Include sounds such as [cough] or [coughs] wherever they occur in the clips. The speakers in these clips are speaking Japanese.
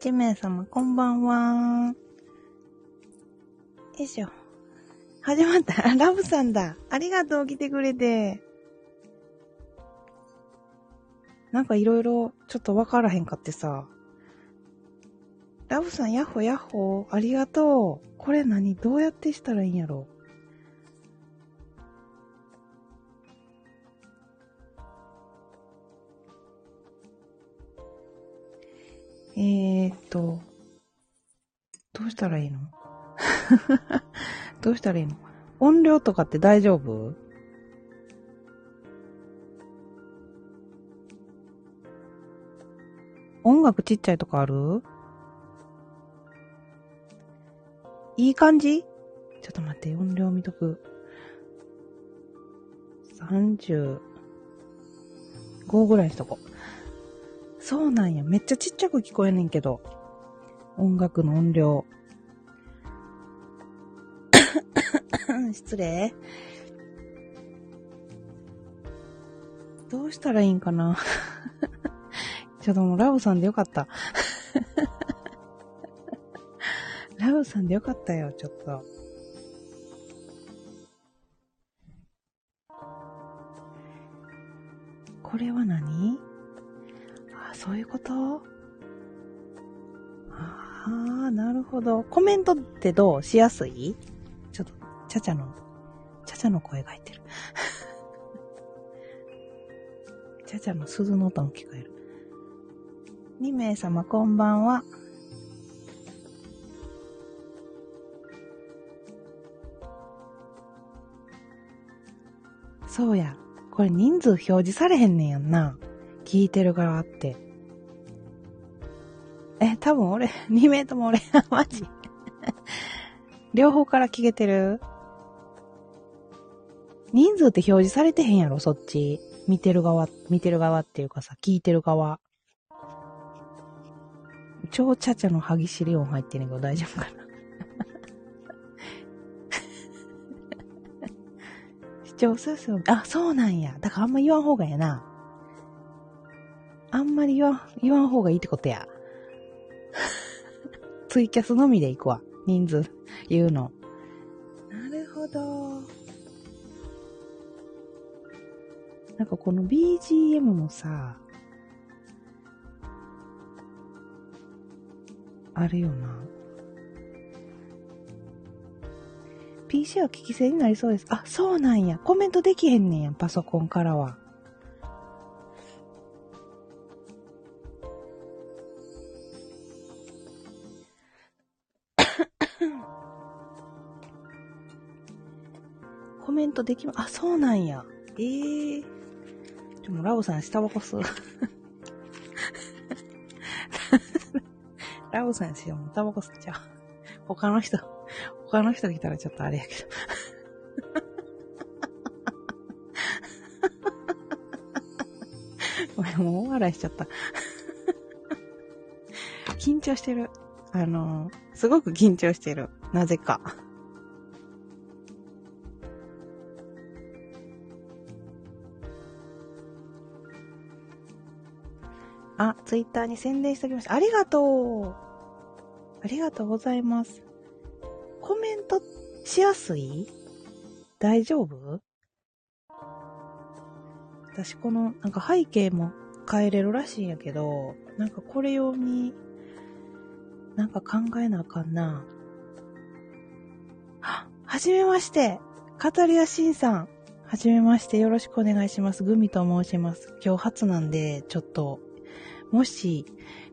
一名様、こんばんは。よいしょ。始まった。[laughs] ラブさんだ。ありがとう、来てくれて。なんかいろいろちょっとわからへんかってさ。ラブさん、ヤッホヤッホ。ありがとう。これ何？どうやってしたらいいんやろ？えーっと、どうしたらいいの？[laughs] どうしたらいいの？音量とかって大丈夫？音楽ちっちゃいとかある？いい感じ？ちょっと待って、音量見とく。35ぐらいにしとこう。そうなんや。めっちゃちっちゃく聞こえねんけど。音楽の音量。[coughs] 失礼。どうしたらいいんかな [laughs] ちょっともうラブさんでよかった。[laughs] ラブさんでよかったよ、ちょっと。これは何、そういうこと？ああ、なるほど。コメントってどう？しやすい？ちょっと、ちゃちゃの、ちゃちゃの声が入ってる。[laughs] ちゃちゃの鈴の音も聞こえる。2名様こんばんは。そうや。これ人数表示されへんねんやんな。聞いてる側って。え、多分俺、[laughs] 2名とも俺、[laughs] マジ？[laughs] 両方から聞けてる？人数って表示されてへんやろ、そっち。見てる側、見てる側っていうかさ、聞いてる側。超チャチャの歯ぎしり音入ってんねんけど大丈夫かな？視聴数数、あ、そうなんや。だからあんま言わん方がやな。あんまり言わん、言わん方がいいってことや。ツイキャスのみで行くわ。人数言うの。なるほど。なんかこの BGM もさ、あるよな。PC は聞き捨てになりそうです。あ、そうなんや。コメントできへんねんや、パソコンからは。できま、あ、そうなんや。ええー。でも、ラオさん、下バコ吸う。ラオさんしよう、タバコ吸っちゃう。他の人、他の人来たらちょっとあれやけど。ごめん、もう大笑いしちゃった。[laughs] 緊張してる。あの、すごく緊張してる。なぜか。ツイッターに宣伝しておきました。ありがとう。ありがとうございます。コメントしやすい？大丈夫？私この、なんか背景も変えれるらしいんやけど、なんかこれ用に、なんか考えなあかんな。は、はじめまして。カタリアシンさん。はじめまして。よろしくお願いします。グミと申します。今日初なんで、ちょっと、もし、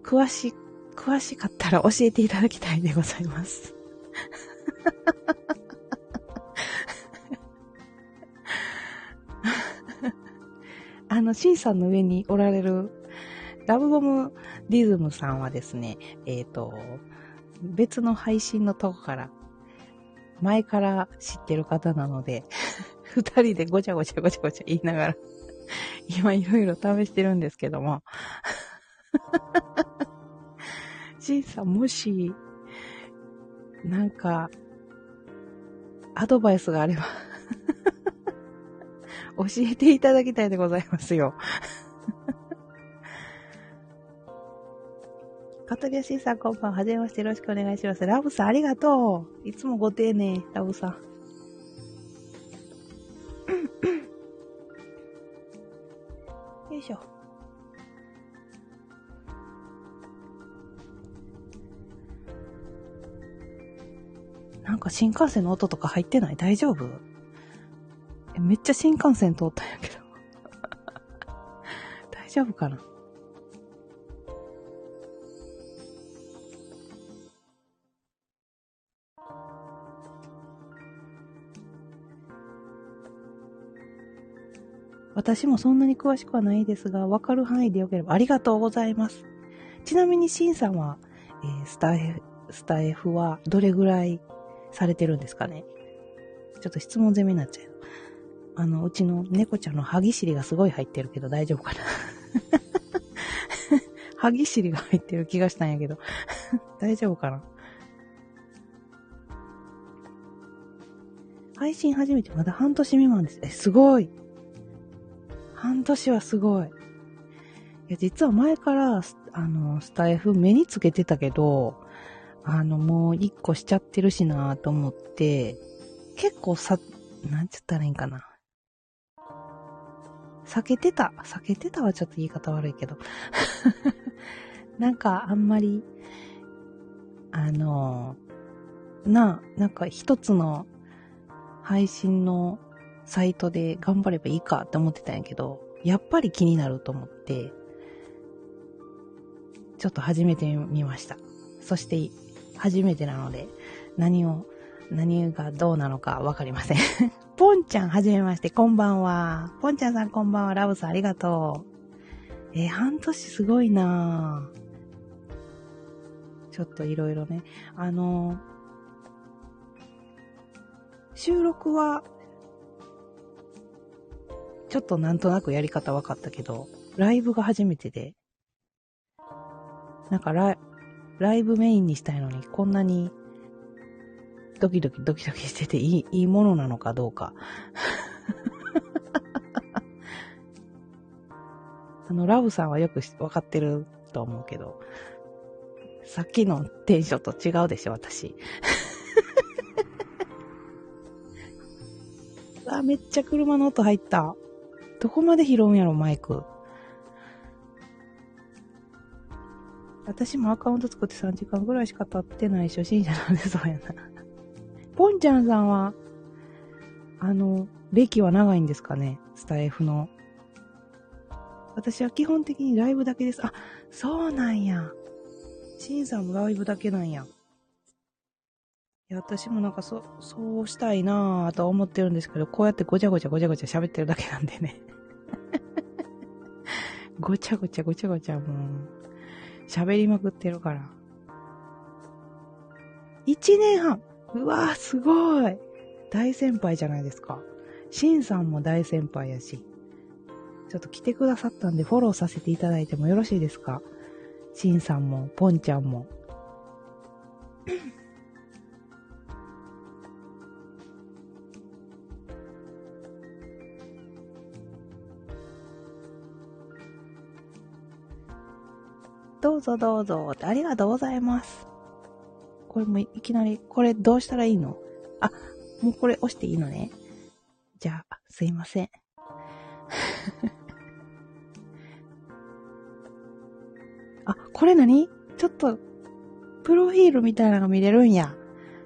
詳し、詳しかったら教えていただきたいでございます。[laughs] あの、シンさんの上におられる、ラブゴムディズムさんはですね、えっ、と、別の配信のとこから、前から知ってる方なので、[laughs] 二人でごちゃごちゃごちゃごちゃ言いながら、今いろいろ試してるんですけども、シ [laughs] ンさん、もし、なんか、アドバイスがあれば、[laughs] 教えていただきたいでございますよ。カトリアシーさんこんばんは。はじめましてよろしくお願いします。ラブさんありがとう。いつもご丁寧、ラブさん。か新幹線の音とか入ってない？大丈夫？めっちゃ新幹線通ったんやけど。[laughs] 大丈夫かな？私もそんなに詳しくはないですが、わかる範囲でよければありがとうございます。ちなみに、シンさんは、えー、スタイフ、スタイフはどれぐらいされてるんですかねちょっと質問攻めになっちゃう。あの、うちの猫ちゃんの歯ぎしりがすごい入ってるけど大丈夫かな [laughs] 歯ぎしりが入ってる気がしたんやけど [laughs] 大丈夫かな配信始めてまだ半年未満です。え、すごい半年はすごい。いや、実は前から、あの、スタイフ目につけてたけど、あの、もう一個しちゃってるしなと思って、結構さ、なんつったらいいんかな。避けてた。避けてたはちょっと言い方悪いけど。[laughs] なんかあんまり、あの、な、なんか一つの配信のサイトで頑張ればいいかって思ってたんやけど、やっぱり気になると思って、ちょっと始めてみました。そして、初めてなので、何を、何がどうなのかわかりません [laughs] ポンちゃん、はじめまして、こんばんは。ポンちゃんさん、こんばんは。ラブさん、ありがとう。えー、半年すごいなちょっといろいろね。あの収録はちょっとなんとなくやり方分かったけど、ライブが初めてで、なんかライライブメインにしたいのに、こんなにドキドキドキドキしてていい、いいものなのかどうか。[laughs] あの、ラブさんはよく分かってると思うけど、さっきのテンションと違うでしょ、私。[laughs] あ、めっちゃ車の音入った。どこまで拾うんやろ、マイク。私もアカウント作って3時間ぐらいしか経ってない初心者なんでそうやな。[laughs] ポンちゃんさんは、あの、歴は長いんですかね？スタイフの。私は基本的にライブだけです。あ、そうなんや。シンさんもライブだけなんや。や、私もなんかそ、そうしたいなぁとは思ってるんですけど、こうやってごちゃごちゃごちゃごちゃ喋ってるだけなんでね。ごちゃごちゃごちゃごちゃもう、喋りまくってるから。1年半うわー、すごい大先輩じゃないですか。シンさんも大先輩やし。ちょっと来てくださったんでフォローさせていただいてもよろしいですか？シンさんも、ポンちゃんも。どうぞどうぞ。ありがとうございます。これもいきなり、これどうしたらいいの？あ、もうこれ押していいのね。じゃあ、すいません。[laughs] あ、これ何？ちょっと、プロフィールみたいなのが見れるんや。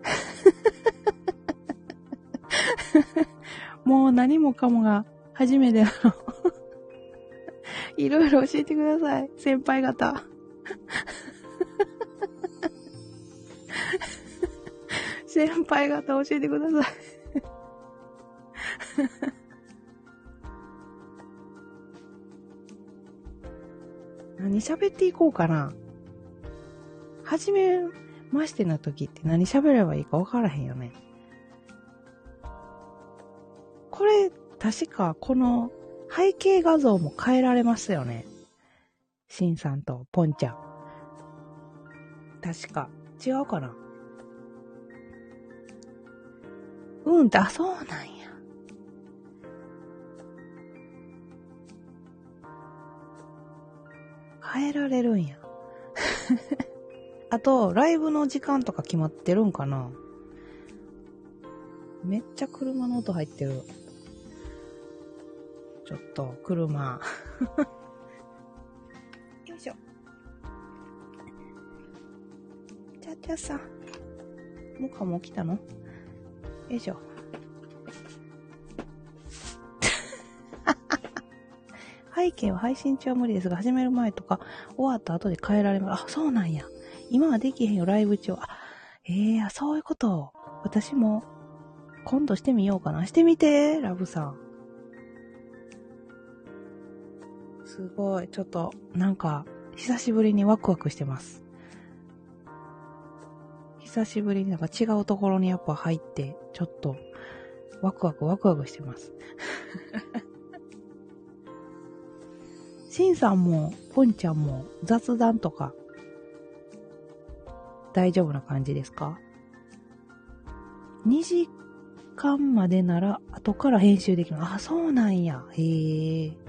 [laughs] もう何もかもが初めてなの。[laughs] いろいろ教えてください。先輩方。先輩方教えてください [laughs] 何喋っていこうかな。はじめましての時って何喋ればいいか分からへんよね。これ、確かこの背景画像も変えられますよね。シンさんとポンちゃん。確か。違うかなうんだ、そうなんや。変えられるんや。[laughs] あと、ライブの時間とか決まってるんかなめっちゃ車の音入ってる。ちょっと、車。[laughs] よいしょ。ちゃちゃさん。モカも来たの？よいしょ。[laughs] 背景は配信中は無理ですが、始める前とか、終わった後で変えられます。あ、そうなんや。今はできへんよ、ライブ中。あ、ええー、そういうこと。私も、今度してみようかな。してみて、ラブさん。すごい。ちょっと、なんか、久しぶりにワクワクしてます。久しぶりになんか違うところにやっぱ入って、ちょっと、ワクワクワクワクしてます。[laughs] シンさんも、ポンちゃんも雑談とか、大丈夫な感じですか ?2 時間までなら後から編集できる。あ、そうなんや。へえ。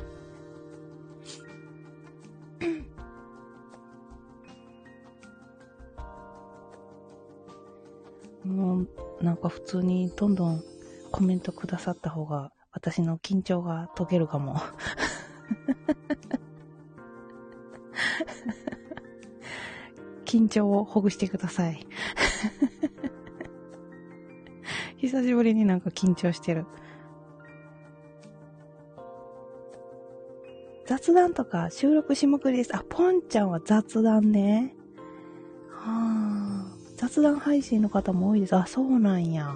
なんか普通にどんどんコメントくださった方が私の緊張が解けるかも。緊張をほぐしてください。久しぶりになんか緊張してる。雑談とか収録しまくりです。あ、ポンちゃんは雑談ね。雑談配信の方も多いです。あ、そうなんや。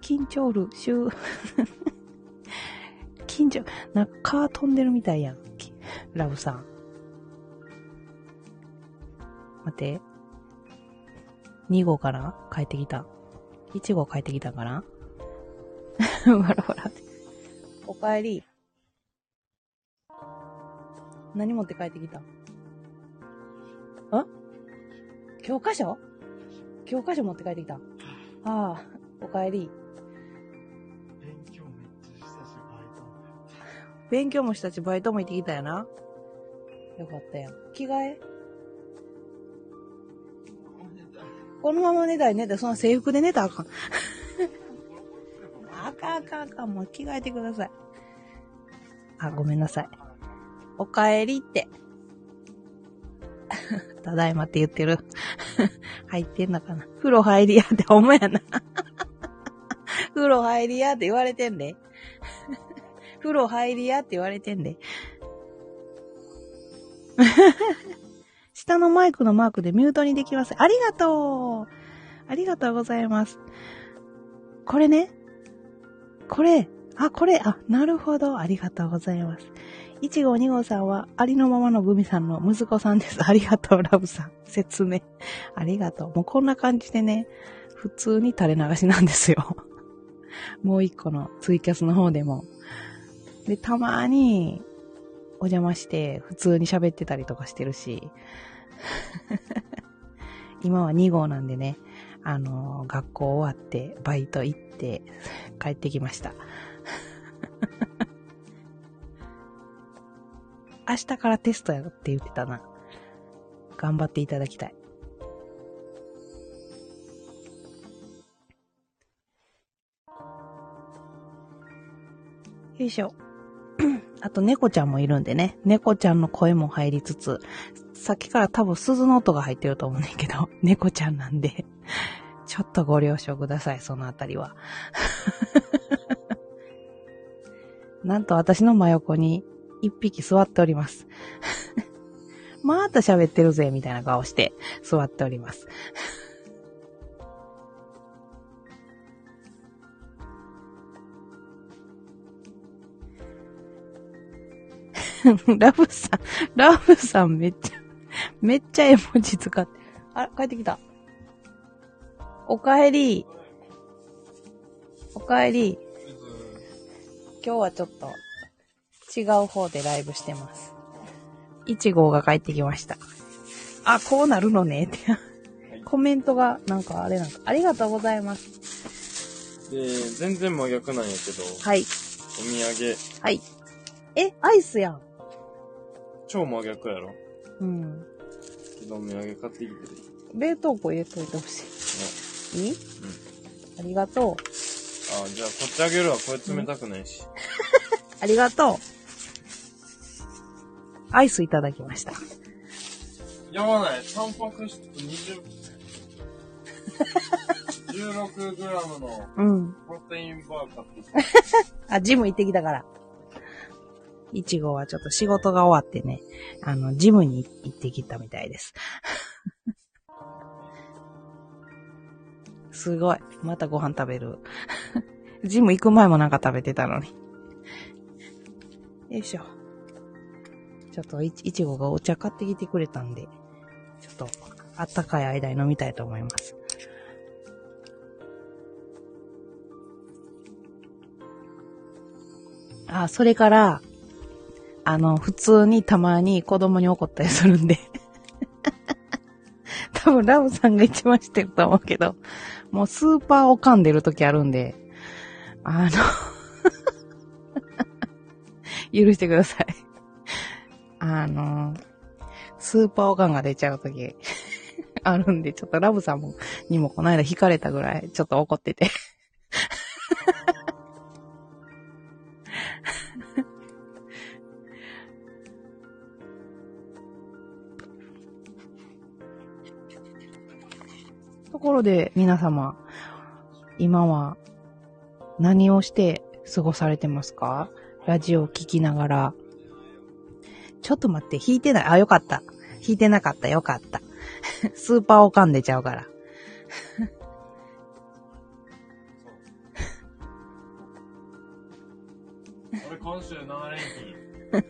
緊張る、週、[laughs] 緊張、なんか飛んでるみたいやん。ラブさん。待って。2号かな帰ってきた。1号帰ってきたかな？[laughs] わらわらって。お帰り。何持って帰ってきた？教科書？教科書持って帰ってきた。ああ、お帰り。勉強もしたし、バイトも行ってきたよな。よかったよ。着替え？このまま寝たい寝たい。そんな制服で寝たらあかん。[laughs] あかんあかんあかん。もう着替えてください。あ、ごめんなさい。お帰りって。[laughs] ただいまって言ってる。[laughs] 入ってんのかな。風呂入りやってほんまやな。[laughs] 風呂入りやって言われてんで。風呂入りやって言われてんで。下のマイクのマークでミュートにできます。ありがとうありがとうございます。これね。これ。あ、これ。あ、なるほど。ありがとうございます。1号2号さんはありのままのグミさんの息子さんです。ありがとう、ラブさん。説明。ありがとう。もうこんな感じでね、普通に垂れ流しなんですよ。[laughs] もう一個のツイキャスの方でもで、たまにお邪魔して普通に喋ってたりとかしてるし、[laughs] 今は2号なんでね、あの、学校終わってバイト行って帰ってきました。明日からテストやって言ってたな。頑張っていただきたい。よいしょ。[clears throat] あと猫ちゃんもいるんでね、猫ちゃんの声も入りつつ、さっきから多分鈴の音が入ってると思うねんけど、[laughs] 猫ちゃんなんで、ちょっとご了承ください、そのあたりは。[laughs] なんと私の真横に一匹座っております。[laughs] また喋ってるぜ、みたいな顔して座っております。ラブさん、ラブさんめっちゃ、めっちゃ絵文字使って。あ、帰ってきた。おかえり。おかえり。今日はちょっと違う方でライブしてます。1号が帰ってきました。あ、こうなるのねって。[laughs] コメントがなんかあれなんか、ありがとうございます。で、全然真逆なんやけど。はい。お土産。はい。え、アイスやん。超真逆やろ。うん。木の土産買ってきてる。冷凍庫入れといてほしい。いい？ありがとう。あ、じゃあこっちあげるわ。これ冷たくないし。[laughs] ありがとう。アイスいただきました。やばない。タンパク質20、16グラムのうん。プロテインバー買ってきた。[laughs] あ、ジム行ってきたから。いちごはちょっと仕事が終わってね、あの、ジムに行ってきたみたいです。[laughs] すごい。またご飯食べる。[laughs] ジム行く前もなんか食べてたのに。よいしょ。ちょっといいちごがお茶買ってきてくれたんで、ちょっとあったかい間に飲みたいと思います。あ、それから、あの、普通にたまに子供に怒ったりするんで。[laughs] 多分ラブさんが一番知ってると思うけど、もうスーパーを噛んでる時あるんで、あの、[laughs] 許してください。あの、スーパーオカンが出ちゃう時 [laughs] あるんで、ちょっとラブさんも、にもこの間引かれたぐらい、ちょっと怒ってて。[laughs] ところで、皆様、今は何をして過ごされてますか？ラジオを聞きながら。ちょっと待って、弾いてない。あ、よかった。弾いてなかった。よかった。[laughs] スーパーを噛んでちゃうから。俺今週7連勤。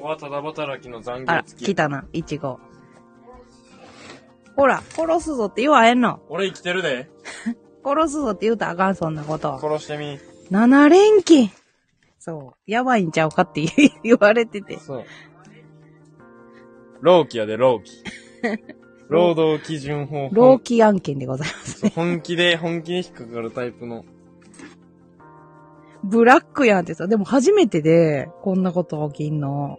はただ働きの残業付き。来たな、いちご。ほら、殺すぞって言わへんの。俺生きてるで。[laughs] 殺すぞって言うたらあかん、そんなこと。殺してみ。7連勤そう。やばいんちゃうかって言 [laughs] 言われてて。そう。労基やで、労基。[laughs] 労働基準法。老期案件でございますね。本気で、本気に引っかかるタイプの。ブラックやんってさ、でも初めてで、こんなこと起きんの。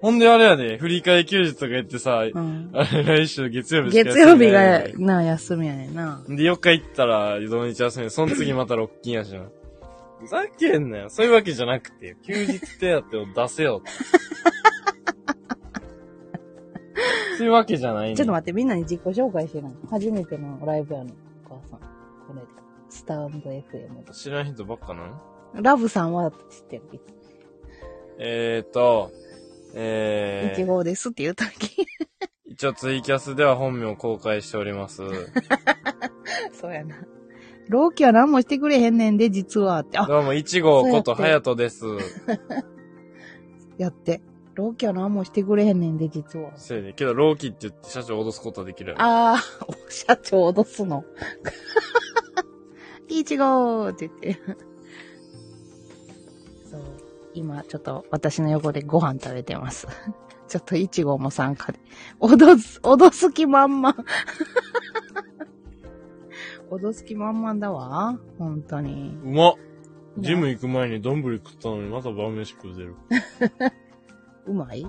ほんであれやで、振り替え休日とか言ってさ、うん。あれ来週月曜日しか月曜日がな休みやねんな。で、4日行ったら、土日休み。その次また6勤やしな。ふざけんなよ。そういうわけじゃなくて、休日手当を出せよ。[laughs] そういうわけじゃないちょっと待って、みんなに自己紹介してない。初めてのライブやの、お母さん。これで。スタンド FM 知らん人ばっかなラブさんは知ってる。えーと、いえー、ちごですって言うとき。一応ツイキャスでは本名を公開しております。[laughs] そうやな。老期は何もしてくれへんねんで、実はって。あ、どうも、いちごことそうやってはやとです。やって。老期は何もしてくれへんねんで、実は。せやで。けど、老期って言って社長を脅すことはできるやろ。あー、お社長脅すの。いちごーって言って。そう。今、ちょっと私の横でご飯食べてます。[laughs] ちょっといちごも参加で。脅す、脅す気満々。脅す気満々だわ。本当に。うまっジム行く前に丼食ったのにまた晩飯食うてる。[laughs] うまい？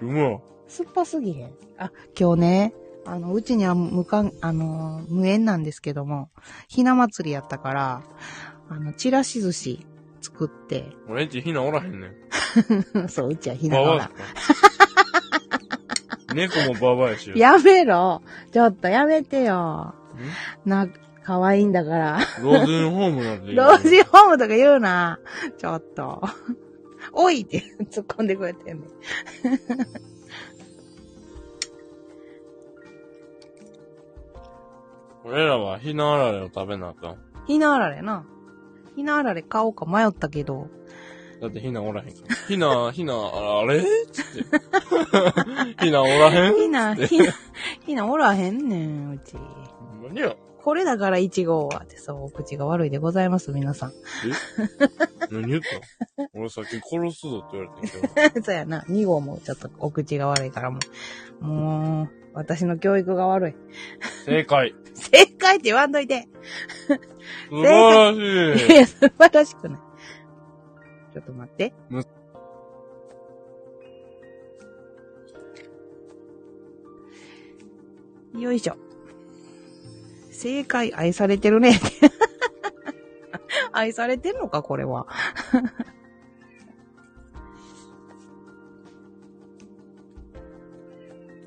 うまっ酸っぱすぎへん。あ、今日ね、あの、うちには無関、あのー、無縁なんですけども、ひな祭りやったから、あの、ちらし寿司作って、俺んちひなおらへんねん。[laughs] そう、うちはひながら。[laughs] 猫もババアやし。やめろちょっとやめてよ。な、可愛いんだから。老人ホームなんて。老人ホームとか言うな。ちょっと。おいって突っ込んでくれてんね。[laughs] 俺らはひなあられを食べなあかん。ひなあられな。ひなあられ買おうか迷ったけど、だってひなおらへんから。ひな、ひな、あれ？つって。[laughs] ひなおらへん？ひな、ひな、ひなおらへんねん、うち。何やこれだから1号はってそう、お口が悪いでございます、皆さん。え？何言った俺さっき殺すぞって言われてんけど。[laughs] そうやな、2号もちょっとお口が悪いからもう。もう、私の教育が悪い。正解。[laughs] 正解って言わんといて。素晴らしい。いや、素晴らしくない。ちょっと待って。よいしょ。正解、愛されてるね。[laughs] 愛されてんのか、これは。[laughs]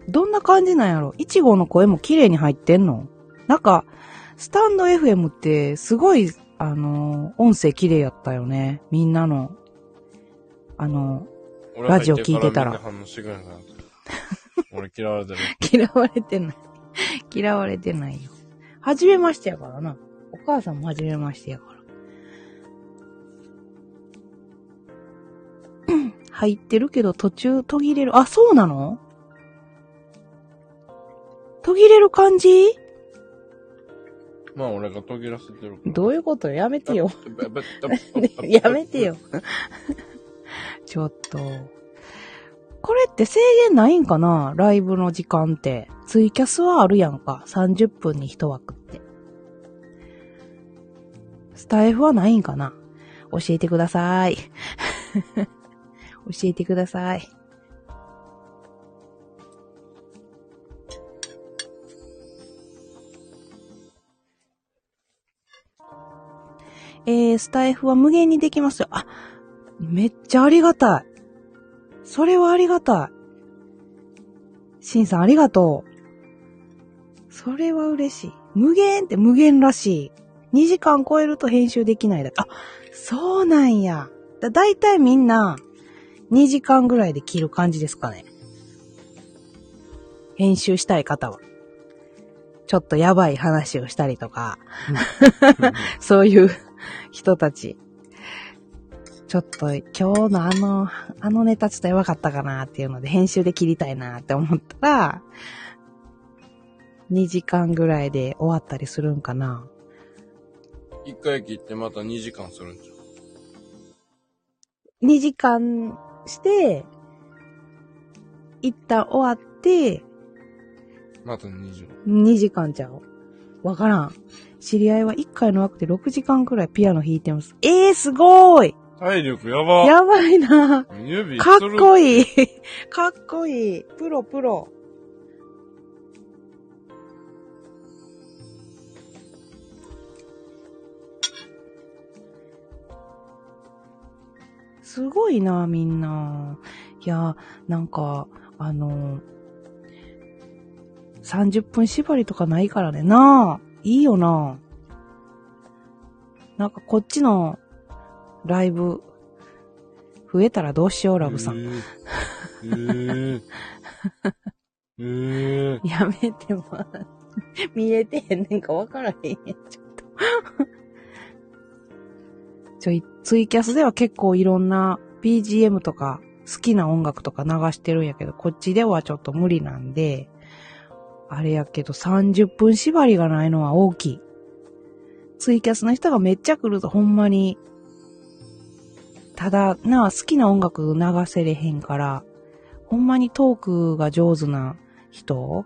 どんな感じなんやろ？いちごの声も綺麗に入ってんの？なんか、スタンド FM ってすごい、あの、音声綺麗やったよね。みんなの。あの、俺ラジオ聞いてたら。俺嫌われてる。[laughs] 嫌われてない。嫌われてないよ。はじめましてやからな。お母さんもはじめましてやから。う [coughs] ん入ってるけど途中途切れる。あ、そうなの？途切れる感じ？まあ俺が途切らせてる。どういうこと？やめてよ。[laughs] やめてよ。。ちょっと。これって制限ないんかな？ライブの時間って。ツイキャスはあるやんか。30分に1枠って。スタイフはないんかな？教えてください。[laughs] 教えてください。えー、スタイフは無限にできますよ。あ、めっちゃありがたい。それはありがたい。シンさんありがとう。それは嬉しい。無限って無限らしい。2時間超えると編集できないだあ、そうなんや。だ、だいたいみんな、2時間ぐらいで切る感じですかね。編集したい方は。ちょっとやばい話をしたりとか、[laughs] そういう人たち。ちょっと今日のあの、あのネタちょっとやばかったかなっていうので編集で切りたいなって思ったら、2時間ぐらいで終わったりするんかな。一回切ってまた2時間するんじ2時間して、一旦終わって、ゃん。また2時間。2時間ちゃう？わからん。知り合いは1回の枠で6時間くらいピアノ弾いてます。えー、すごーい体力やば。やばいな指かっこい。いいかっこいいプロプロ。すごいな、みんな。いや、なんか、あの、30分縛りとかないからね。なあ、いいよな。なんかこっちのライブ、増えたらどうしよう、ラブさん。ん。えー、えー、[laughs] やめても、見えてへんねんかわからへんやん、ちょっと。ちょい、ツイキャスでは結構いろんな BGM とか好きな音楽とか流してるんやけど、こっちではちょっと無理なんで、あれやけど30分縛りがないのは大きい。ツイキャスの人がめっちゃ来るとほんまに、ただな、好きな音楽流せれへんから、ほんまにトークが上手な人？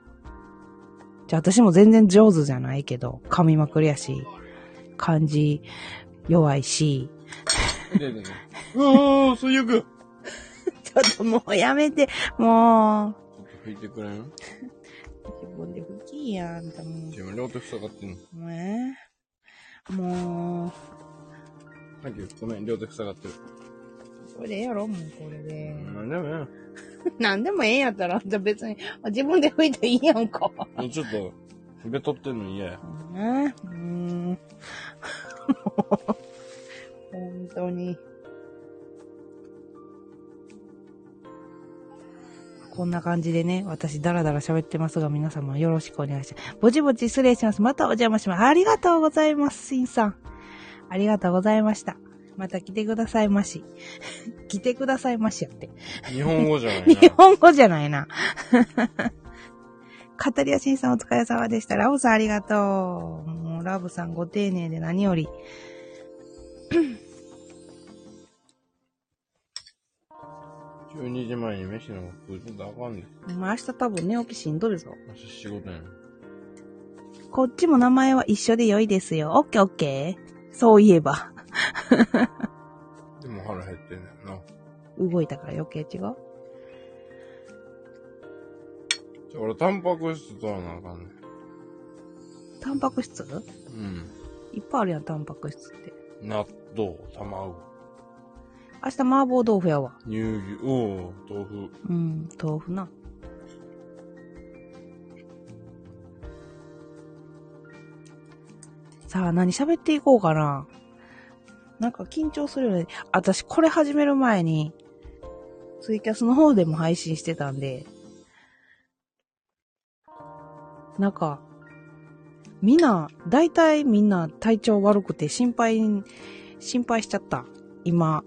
じゃあ私も全然上手じゃないけど、噛みまくりやし、漢字弱いし、うわー、最悪。ちょっともうやめて、もちょっと拭いてくれん？う、自分で吹きやん、あんたも自分両手塞がってんの。う。もうえもサンキュー。ごめん、両手塞がってる。う、これでええやろ、もうこれで。なんでもや。[laughs] なんでもええんやったら、じゃあ別に、自分で吹いていいやんか。もうちょっと、べとってんの嫌や。ね。うーん。[laughs] 本当に。こんな感じでね、私ダラダラ喋ってますが、皆様よろしくお願いします。ぼちぼち失礼します。またお邪魔します。ありがとうございます、しんさん。ありがとうございました。また来てくださいまし。[laughs] 来てくださいましやって。日本語じゃない日な。[laughs] 本語じゃないな。[laughs] カタリアシンさんお疲れ様でした。ラブさんありがとう。もうラブさんご丁寧で何より。[coughs] 12時前に飯なんか食うとあかんねん。まあ明日多分寝起きしんどるぞ。明日仕事やん。こっちも名前は一緒で良いですよ。オッケーオッケー。そういえば。[laughs] でも腹減ってんねんな。動いたから余計違う？じゃあ俺タンパク質取らなあかんねん。タンパク質？うん。いっぱいあるやん、タンパク質って。納豆、卵、明日麻婆豆腐やわ。乳牛、おう豆腐。うん、豆腐な。さあ、何喋っていこうかな。なんか緊張するよね。私、これ始める前に、ツイキャスの方でも配信してたんで、なんか、みんな、大体みんな体調悪くて心配、心配しちゃった。今。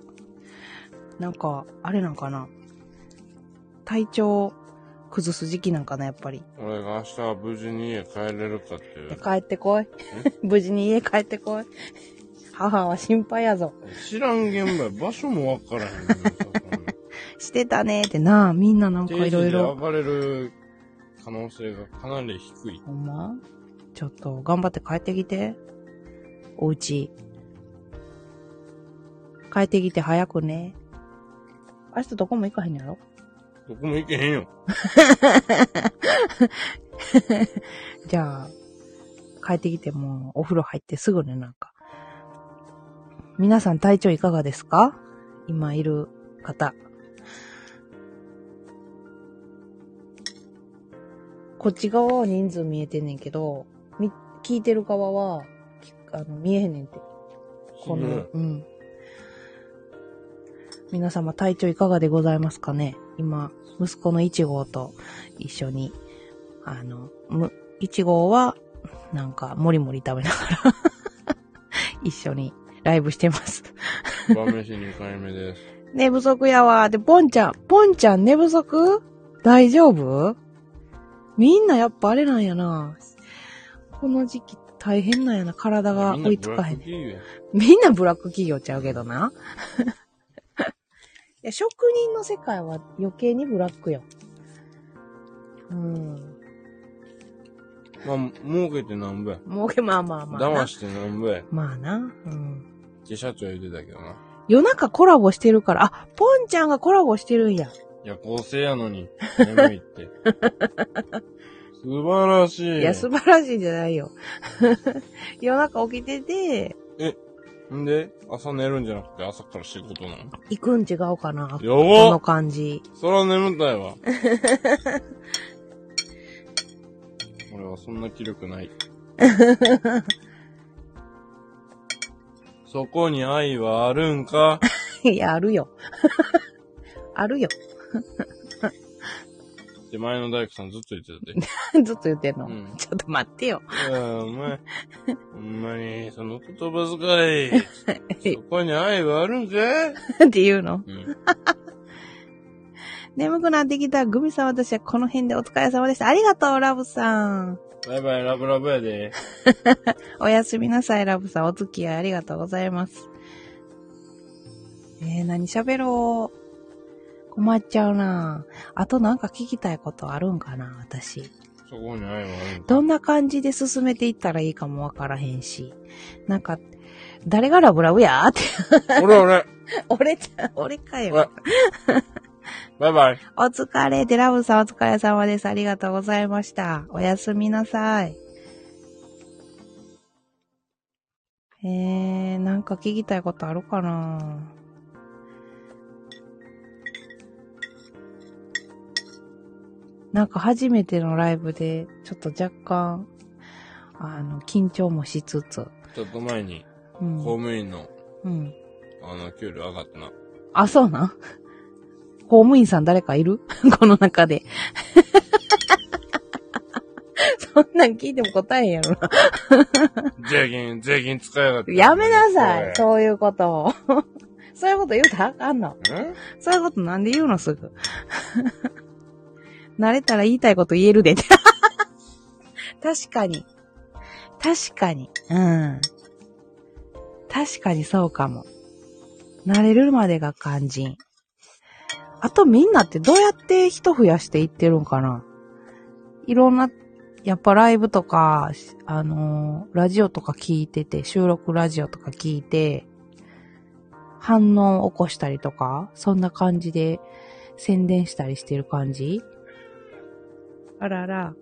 なんか、あれなんかな。体調崩す時期なんかな、やっぱり。俺が明日は無事に家帰れるかっていう。帰ってこい。[laughs] 無事に家帰ってこい。母は心配やぞ。知らん現場、場所もわからへん。してたねーってな、みんななんかいろいろ。で暴れる可能性がかなり低い。ほんま？ちょっと頑張って帰ってきて。おうち。帰ってきて早くね。明日どこも行かへんやろ？どこも行けへんよ。[laughs] じゃあ、帰ってきてもうお風呂入ってすぐね、なんか。皆さん体調いかがですか？今いる方。こっち側は人数見えてんねんけど、み、聞いてる側は、きあの、見えへんねんって。この、うんうん。皆様体調いかがでございますかね？今、息子の1号と一緒に、あの、む、1号は、なんか、もりもり食べながら、[laughs] 一緒にライブしてます。晩飯2回目です。[laughs] 寝不足やわ。で、ポンちゃん、ポンちゃん寝不足？大丈夫？みんなやっぱあれなんやな。この時期大変なんやな。体が追いつかへん。みんなブラック企業やみんなブラック企業ちゃうけどな。[laughs] いや、職人の世界は余計にブラックよ。うん。まあ、儲けてなんぼや。儲け、まあまあまあな。騙してなんぼや。まあな。うん。って社長言ってたけどな。夜中コラボしてるから、あ、ポンちゃんがコラボしてるんや。夜行性やのに、眠いって。[laughs] 素晴らしい。いや、素晴らしいんじゃないよ。[laughs] 夜中起きてて、んで、朝寝るんじゃなくて朝から仕事なの？行くん違うかな。こやのばっ感じ。そら眠たいわ。[laughs] 俺はそんな気力ない。そこに愛はあるんか？[laughs] いや、あるよ。[laughs] あるよ。って前の大工さんずっと言ってたで。[laughs] ずっと言ってんの？うんちょっと待ってよ。いや、お前、ほんまに、その言葉遣い。そこに愛はあるんかい？って言うの？うん。眠くなってきたグミさん私はこの辺でお疲れ様でした。ありがとう、ラブさん。バイバイ、ラブラブやで。[laughs] おやすみなさい、ラブさん。お付き合いありがとうございます。えー、何喋ろう。困っちゃうなあとなんか聞きたいことあるんかな私。そこに愛はあるんかどんな感じで進めていったらいいかもわからへんし。なんか、誰がラブラブやーって。俺俺 [laughs] 俺ちゃん、俺かよ。俺 [laughs] バイバイ。お疲れでラブさんお疲れ様です。ありがとうございました。おやすみなさい。えー、なんか聞きたいことあるかな？なんか初めてのライブで、ちょっと若干、あの、緊張もしつつ。ちょっと前に、うん。公務員の、うん。あの、給料上がったな。あ、そうなん？公務員さん誰かいる？[laughs] この中で。[laughs] そんなん聞いても答えへんやろな。[laughs] 税金、税金使いやがって。やめなさい、う。そういうことを。そういうこと言うたらあかんの。んそういうことなんで言うのすぐ。慣れたら言いたいこと言えるで。確かに。確かに。うん。確かにそうかも。慣れるまでが肝心。あとみんなってどうやって人増やしていってるんかな？いろんな、やっぱライブとか、あのーラジオとか聞いてて、収録ラジオとか聞いて、反応を起こしたりとか、そんな感じで宣伝したりしてる感じ？あらら。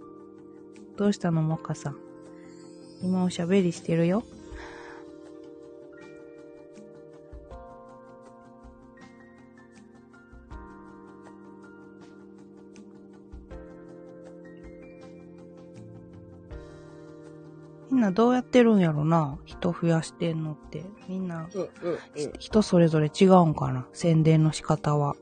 どうしたのもかさん？今おしゃべりしてるよ。んなどうやってるんやろな？人増やしてんのって。みんな、うん、うん、うん。人それぞれ違うんかな？宣伝の仕方は。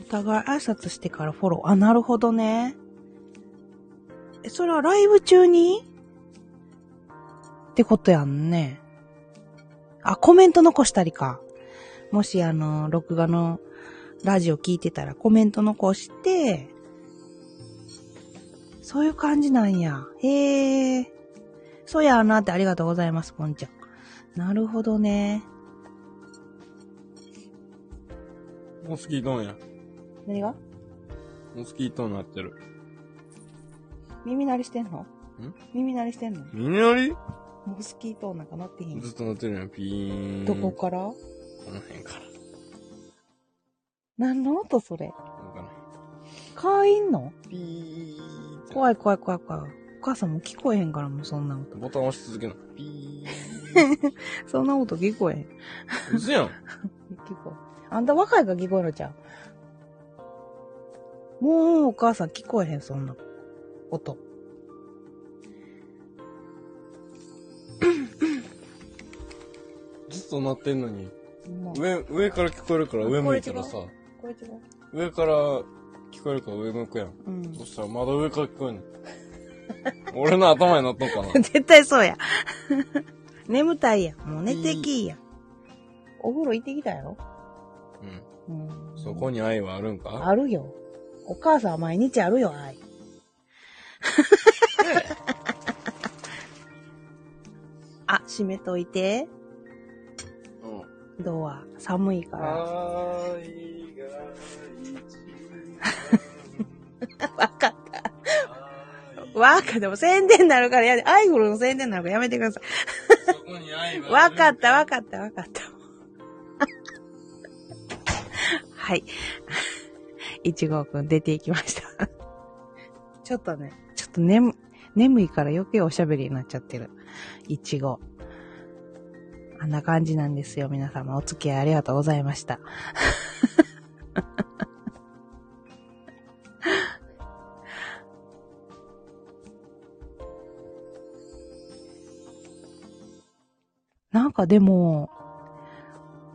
お互い挨拶してからフォロー。あ、なるほどね。え、それはライブ中に？ってことやんね。あ、コメント残したりか。もしあの、録画のラジオ聞いてたらコメント残して、そういう感じなんや。へえ。そうやなってありがとうございます、ポンちゃん。なるほどね。モスキートーンや。何が？モスキートーンなってる。耳鳴りしてんの？ん？耳鳴りしてんの？耳鳴り？モスキートなんかなってへん。ずっとなってるやん、ピーン。どこから？この辺から。何の音それ？わかんない。会員の？ピーって。怖い怖い怖い怖い。お母さんも聞こえへんからもうそんな音。ボタン押し続けな。[laughs] ピそんな音聞こえへん。ー。嘘やん。[laughs] 聞こえ。あんた若いから聞こえるじゃん。もうお母さん聞こえへん、そんな音。ずっと鳴ってんのに。上、上から聞こえるから上向いたらさ。上から聞こえるから上向くやん。うん。そしたらまだ上から聞こえんの。[laughs] 俺の頭に乗っとんかな。[laughs] 絶対そうや。[laughs] 眠たいやん。もう寝てきいや。お風呂行ってきたやろ？うん。うん。そこに愛はあるんか？あるよ。お母さんは毎日あるよ、愛。あ、閉めといて。うん。ドア。寒いから。わかった。わかった。でも宣伝になるからやで。アイフルの宣伝になるからやめてください。わかった、わかった、わかった。はい。一号くん出ていきました。ちょっとね、ちょっと眠、眠いから余計おしゃべりになっちゃってる。一号。あんな感じなんですよ。皆様お付き合いありがとうございました。[laughs] なんかでも、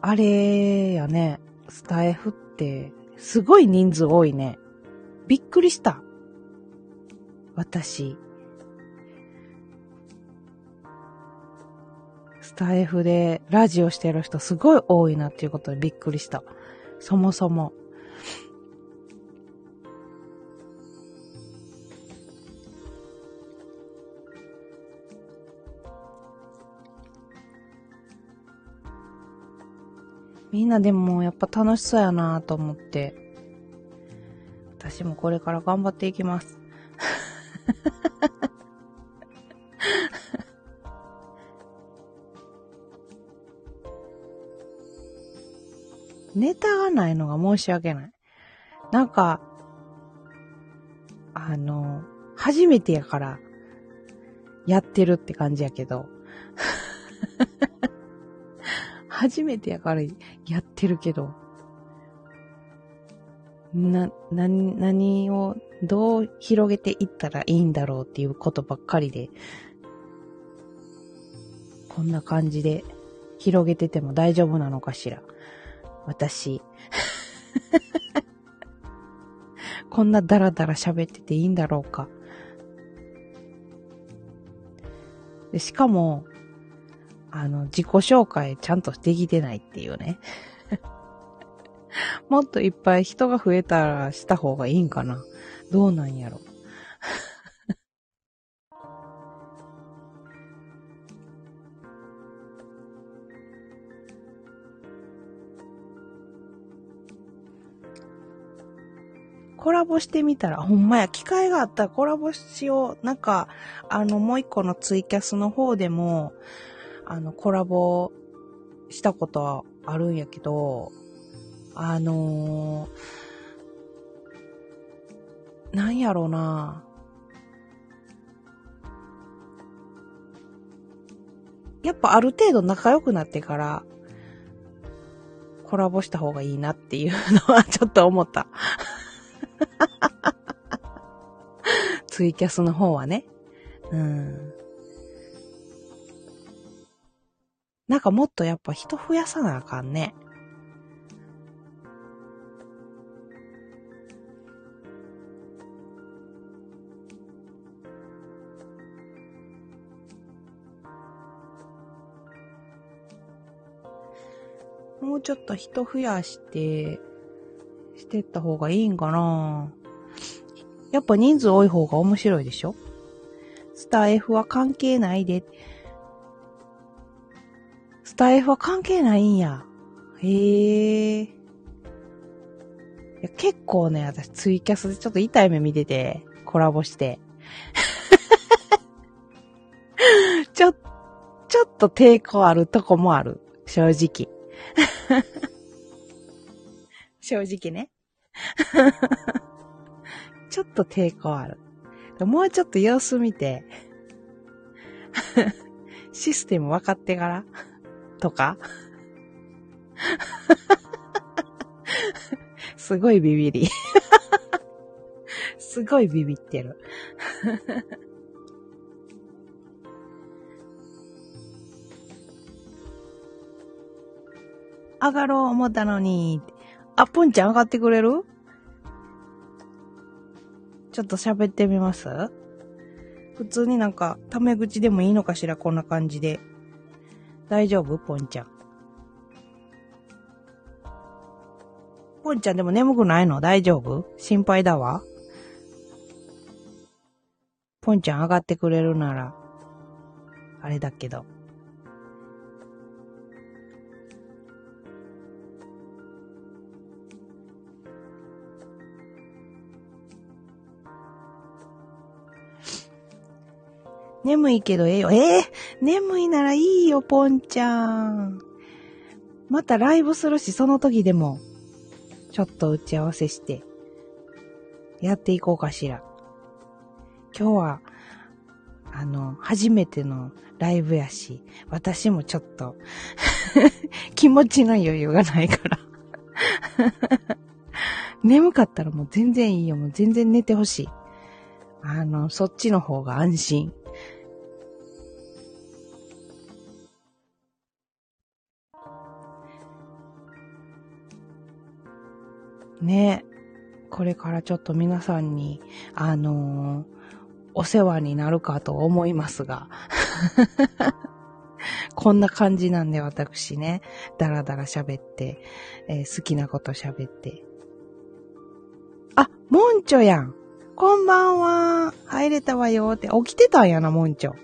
あれやね、スタイフって、すごい人数多いね。びっくりした。私。タイフでラジオしてる人すごい多いなっていうことでびっくりした。そもそも。みんなでもやっぱ楽しそうやなと思って。私もこれから頑張っていきます。ネタがないのが申し訳ない。なんか、あの、初めてやから、やってるって感じやけど。[laughs] 初めてやからやってるけど。な、な、何をどう広げていったらいいんだろうっていうことばっかりで、こんな感じで広げてても大丈夫なのかしら。私。[laughs] こんなダラダラ喋ってていいんだろうか。でしかも、あの、自己紹介ちゃんとできてないっていうね。[laughs] もっといっぱい人が増えたらした方がいいんかな。どうなんやろ。コラボしてみたら、ほんまや、機会があったらコラボしよう。なんか、あの、もう一個のツイキャスの方でも、あの、コラボしたことはあるんやけど、あのー、なんやろうな。やっぱある程度仲良くなってから、コラボした方がいいなっていうのはちょっと思った。[laughs] ツイキャスの方はね。うん。なんかもっとやっぱ人増やさなあかんね。もうちょっと人増やして、してった方がいいんかなやっぱ人数多い方が面白いでしょスター F は関係ないで。スター F は関係ないんや。へえ。いや結構ね、私ツイキャスでちょっと痛い目見てて、コラボして。[laughs] ちょ、ちょっと抵抗あるとこもある。正直。[laughs] 正直ね。[laughs] ちょっと抵抗ある。もうちょっと様子見て、[laughs] システム分かってから、とか。[laughs] すごいビビり。すごいビビってる。上がろう思ったのに。あ、ポンちゃん上がってくれる？ちょっと喋ってみます？普通になんか、タメ口でもいいのかしらこんな感じで。大丈夫？ポンちゃん。ポンちゃんでも眠くないの？大丈夫？心配だわ。ポンちゃん上がってくれるなら、あれだけど。眠いけどええよ。ええ？眠いならいいよ、ポンちゃん。またライブするし、その時でも、ちょっと打ち合わせして、やっていこうかしら。今日は、あの、初めてのライブやし、私もちょっと、[laughs] 気持ちの余裕がないから。[laughs] 眠かったらもう全然いいよ。もう全然寝てほしい。あの、そっちの方が安心。ねこれからちょっと皆さんに、あのーお世話になるかと思いますが。[laughs] こんな感じなんで私ね、だらだら喋って、えー好きなこと喋って。あ、もんちょやん。こんばんは。入れたわよって。起きてたんやな、もんちょ。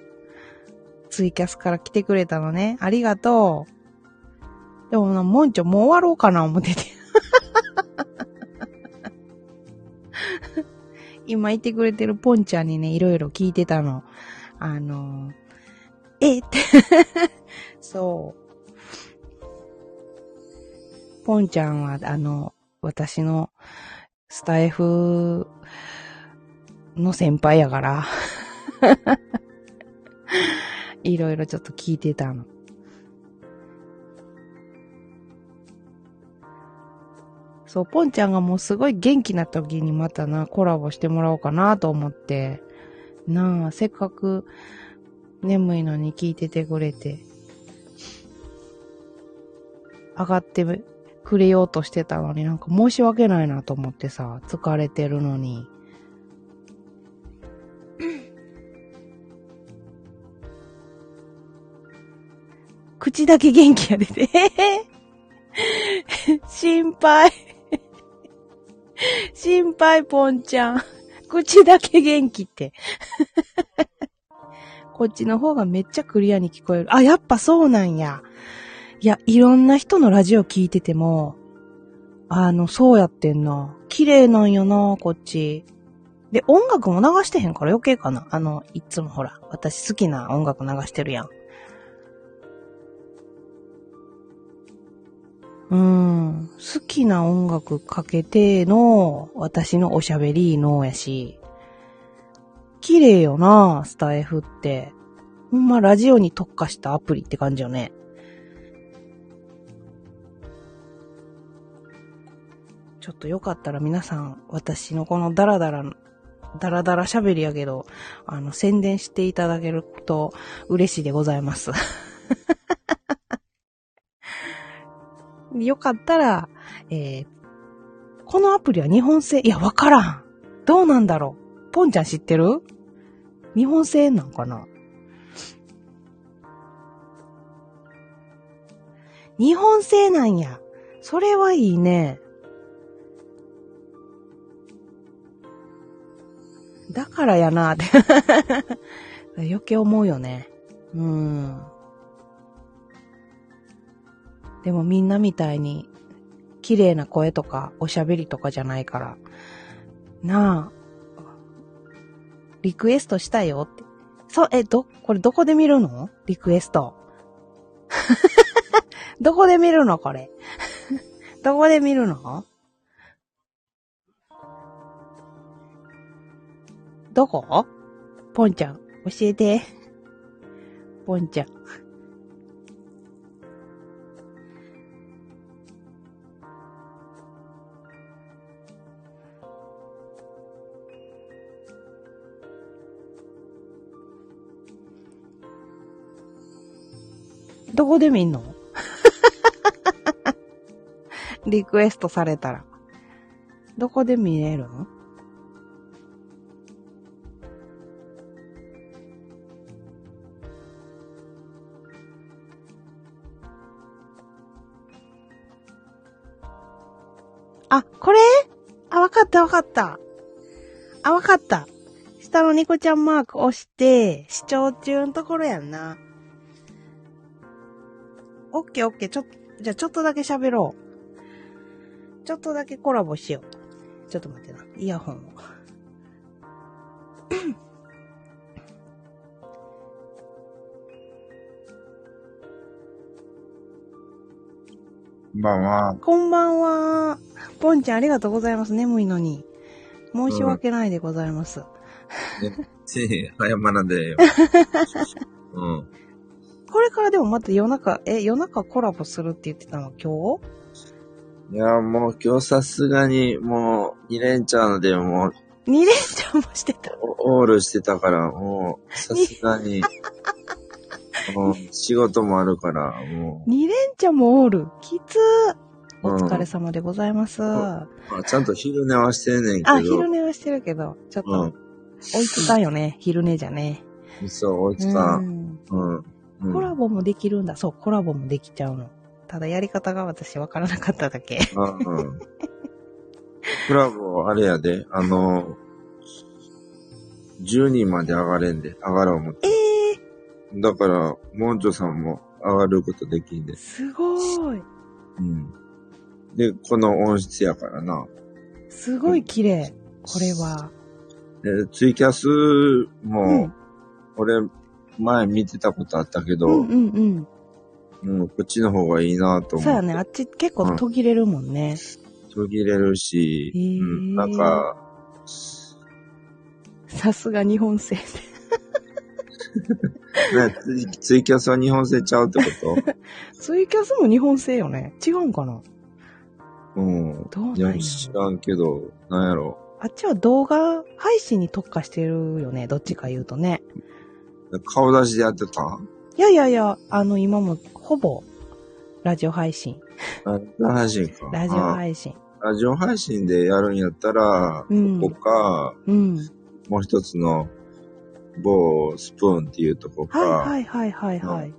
ツイキャスから来てくれたのね。ありがとう。でもな、もんちょもう終わろうかな、思ってて。[laughs] 今いてくれてるポンちゃんにね、いろいろ聞いてたの。あのえ？って。[laughs] そう。ポンちゃんは、あの、私のスタイフの先輩やから。[laughs] いろいろちょっと聞いてたの。そう、ポンちゃんがもうすごい元気な時にまたな、コラボしてもらおうかなと思って。なあ、せっかく眠いのに聞いててくれて。上がってくれようとしてたのになんか申し訳ないなと思ってさ、疲れてるのに。[laughs] 口だけ元気やでて。[laughs] 心配。[laughs] 心配、ポンちゃん。[laughs] 口だけ元気って。[laughs] こっちの方がめっちゃクリアに聞こえる。あ、やっぱそうなんや。いや、いろんな人のラジオ聞いてても、あの、そうやってんな。綺麗なんよな、こっち。で、音楽も流してへんから余計かな。あの、いつもほら、私好きな音楽流してるやん。うん。好きな音楽かけての私のおしゃべりのやし。綺麗よな、スタイフって。ほんまラジオに特化したアプリって感じよね。ちょっとよかったら皆さん、私のこのダラダラ、ダラダラ喋りやけど、あの、宣伝していただけると嬉しいでございます。よかったら、えー、このアプリは日本製、いや、わからん。どうなんだろう。ポンちゃん知ってる？日本製なんかな？日本製なんや。それはいいね。だからやなって。[laughs] 余計思うよね。うん。でもみんなみたいに、綺麗な声とか、おしゃべりとかじゃないから。なあ。リクエストしたよって。そう、え、ど、これどこで見るの？リクエスト。[laughs] どこで見るの？これ。[laughs] どこで見るの？どこ？ポンちゃん、教えて。ポンちゃん。どこで見んの？[laughs] リクエストされたら。どこで見れるの？あ、これ？あ、わかったわかった。あ、わかった。下のニコちゃんマーク押して、視聴中のところやんな。オッケーオッケー。ちょ、じゃあちょっとだけ喋ろう。ちょっとだけコラボしよう。ちょっと待ってな。イヤホンを。こんばんは。こんばんは。ポンちゃんありがとうございます。眠いのに。申し訳ないでございます。せえ、早まなでよ。うん。[laughs] [laughs] これからでもまた夜中、え、夜中コラボするって言ってたの今日？いや、もう今日さすがに、もう、2連チャンでもう、二連チャンもしてた。オールしてたから、もう、さすがに、[laughs] もう、仕事もあるから、も二連チャンもおる。きつー。おうん疲れ様でございます。う、まあ、ちゃんと昼寝はしてんねんけど。あ、昼寝はしてるけど、ちょっうんと、追いつかんよね。昼寝じゃね。そう、追いつか。うんんうん。うん。コラボもできるんだ。そう、コラボもできちゃうの。ただやり方が私わからなかっただけ。うんうん。コラボ、あれやで、あの、10人まで上がれんで、上がろう思って。ええだから、モンチョさんも上がることできんでー、。すごい。うん。で、この音質やからな。すごい綺麗。これは。で、ツイキャスうもん、。俺、前見てたことあったけど、うんうんうん。うん、こっちの方がいいなと思って。そうやね。あっち結構途切れるもんね。途切れるし、へーうん、なんか、さすが日本製で。[laughs] ね、ツイキャスは日本製ちゃうってこ [laughs] ツイキャスも日本製よね。違うんかな？とうん。どうなんや知らんけど、なんやろ。あっちは動画配信に特化してるよね。どっちか言うとね。顔出しでやってた？んいやいやいや、あの、今もほぼ、ラジオ配信。ラジオ配信か。ラジオあ配信。ラジオ配信でやるんやったら、うんここか、うん。もう一つの、某スプーンっていうとこか、はいはいはいはいはい。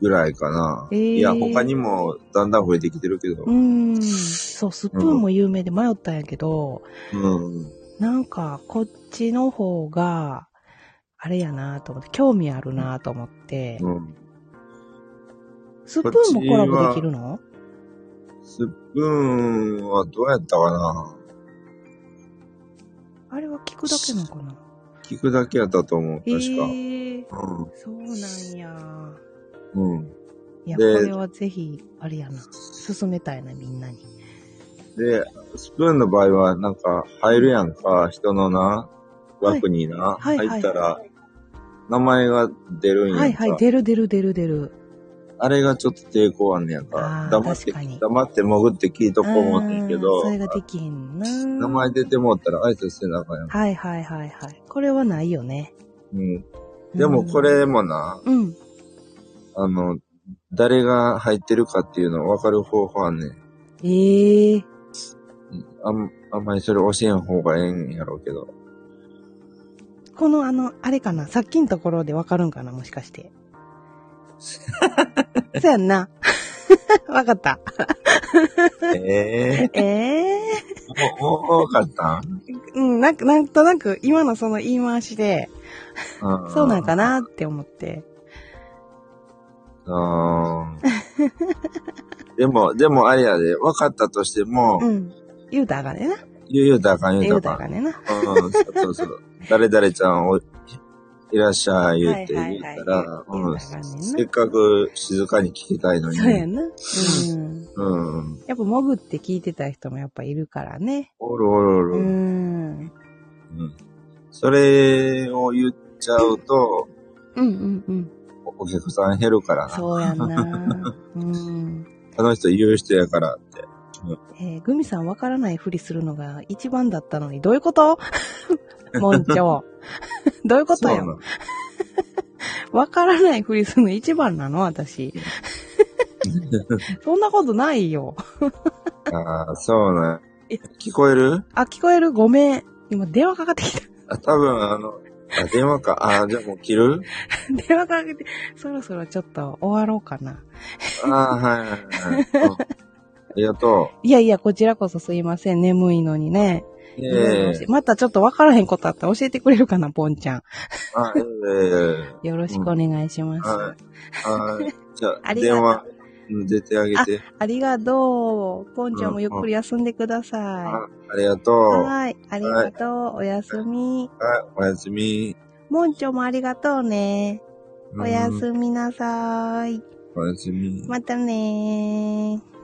ぐらいかな。えーいや、他にもだんだん増えてきてるけど。うーん。そう、スプーンも有名で迷ったんやけど、うん。なんか、こっちの方が、あれやなと思って、興味あるなと思って、うん。スプーンもコラボできるの？スプーンはどうやったかな？あれは聞くだけなのかな？聞くだけやったと思う、確えか。ー、うん。そうなんや。うん。いや、こでれはぜひ、あれやな。進めたいな、みんなに。で、スプーンの場合は、なんか、入るやんか、人のな、枠にな、はいはい入ったら、名前が出るんや。はいはい、出る出る出る出る。あれがちょっと抵抗あんねや。か黙って黙って潜って聞いとこう思ってんけうんどそ、れができんな。名前出てもったら挨拶せなあかんやん。はいはいはいはい。これはないよね。うん。でもこれもな、うん。あの、誰が入ってるかっていうの分かる方法あんねん。ええあん、あんまりそれ教えん方がええんやろうけど。このあの、あれかな、さっきのところでわかるんかな、もしかして。[laughs] そうやんな。[laughs] わかった。ええええもう、もう分かった？んうん、なんか、なんとなく、今のその言い回しで、うんそうなんかなって思って。あー [laughs] でも、でもあれやで、分かったとしても、うん。言うたらあかんねんな。言う言うたらあかん言言ううたらあかん。たらあかんねんな。うん、そうそうそう。誰々ちゃんおいらっしゃい言ってはい言ったら、せっかく静かに聞きたいのに。そうやんな。うん。うん。やっぱ潜って聞いてた人もやっぱいるからね。おるおるおる。ううん。ん。それを言っちゃうと、うんうんうん。お客さん減るからな。そうやんな。[laughs] うん。あの人言う人やからって。えーグミさんわからないふりするのが一番だったのに、どういうこと？もんちょ。[laughs] どういうことよ？[laughs] わからないふりするの一番なの私。[laughs] そんなことないよ。ああ、そうな聞こえる？あ、聞こえる？ごめん。今電話かかってきた。あ、多分あの、あ、電話か。あ、じゃあもう切る？電話かけて、そろそろちょっと終わろうかな。ああ、はいはいはい。うんありがといやいや、こちらこそすいません。眠いのにね。う。ええまたちょっとわからへんことあったら教えてくれるかな、ポンちゃん。あ、ええよろしくお願いします。はい。はい。じゃあ、ありがとう電話、うん出てあげて。ありがとう。ポンちゃんもゆっくり休んでくださあありがとい。う。ははい。ありがとう。おやすみ。い。おやすみ。もんちょもありがとうね。うんおやすみなさい。おやすみ。またねー。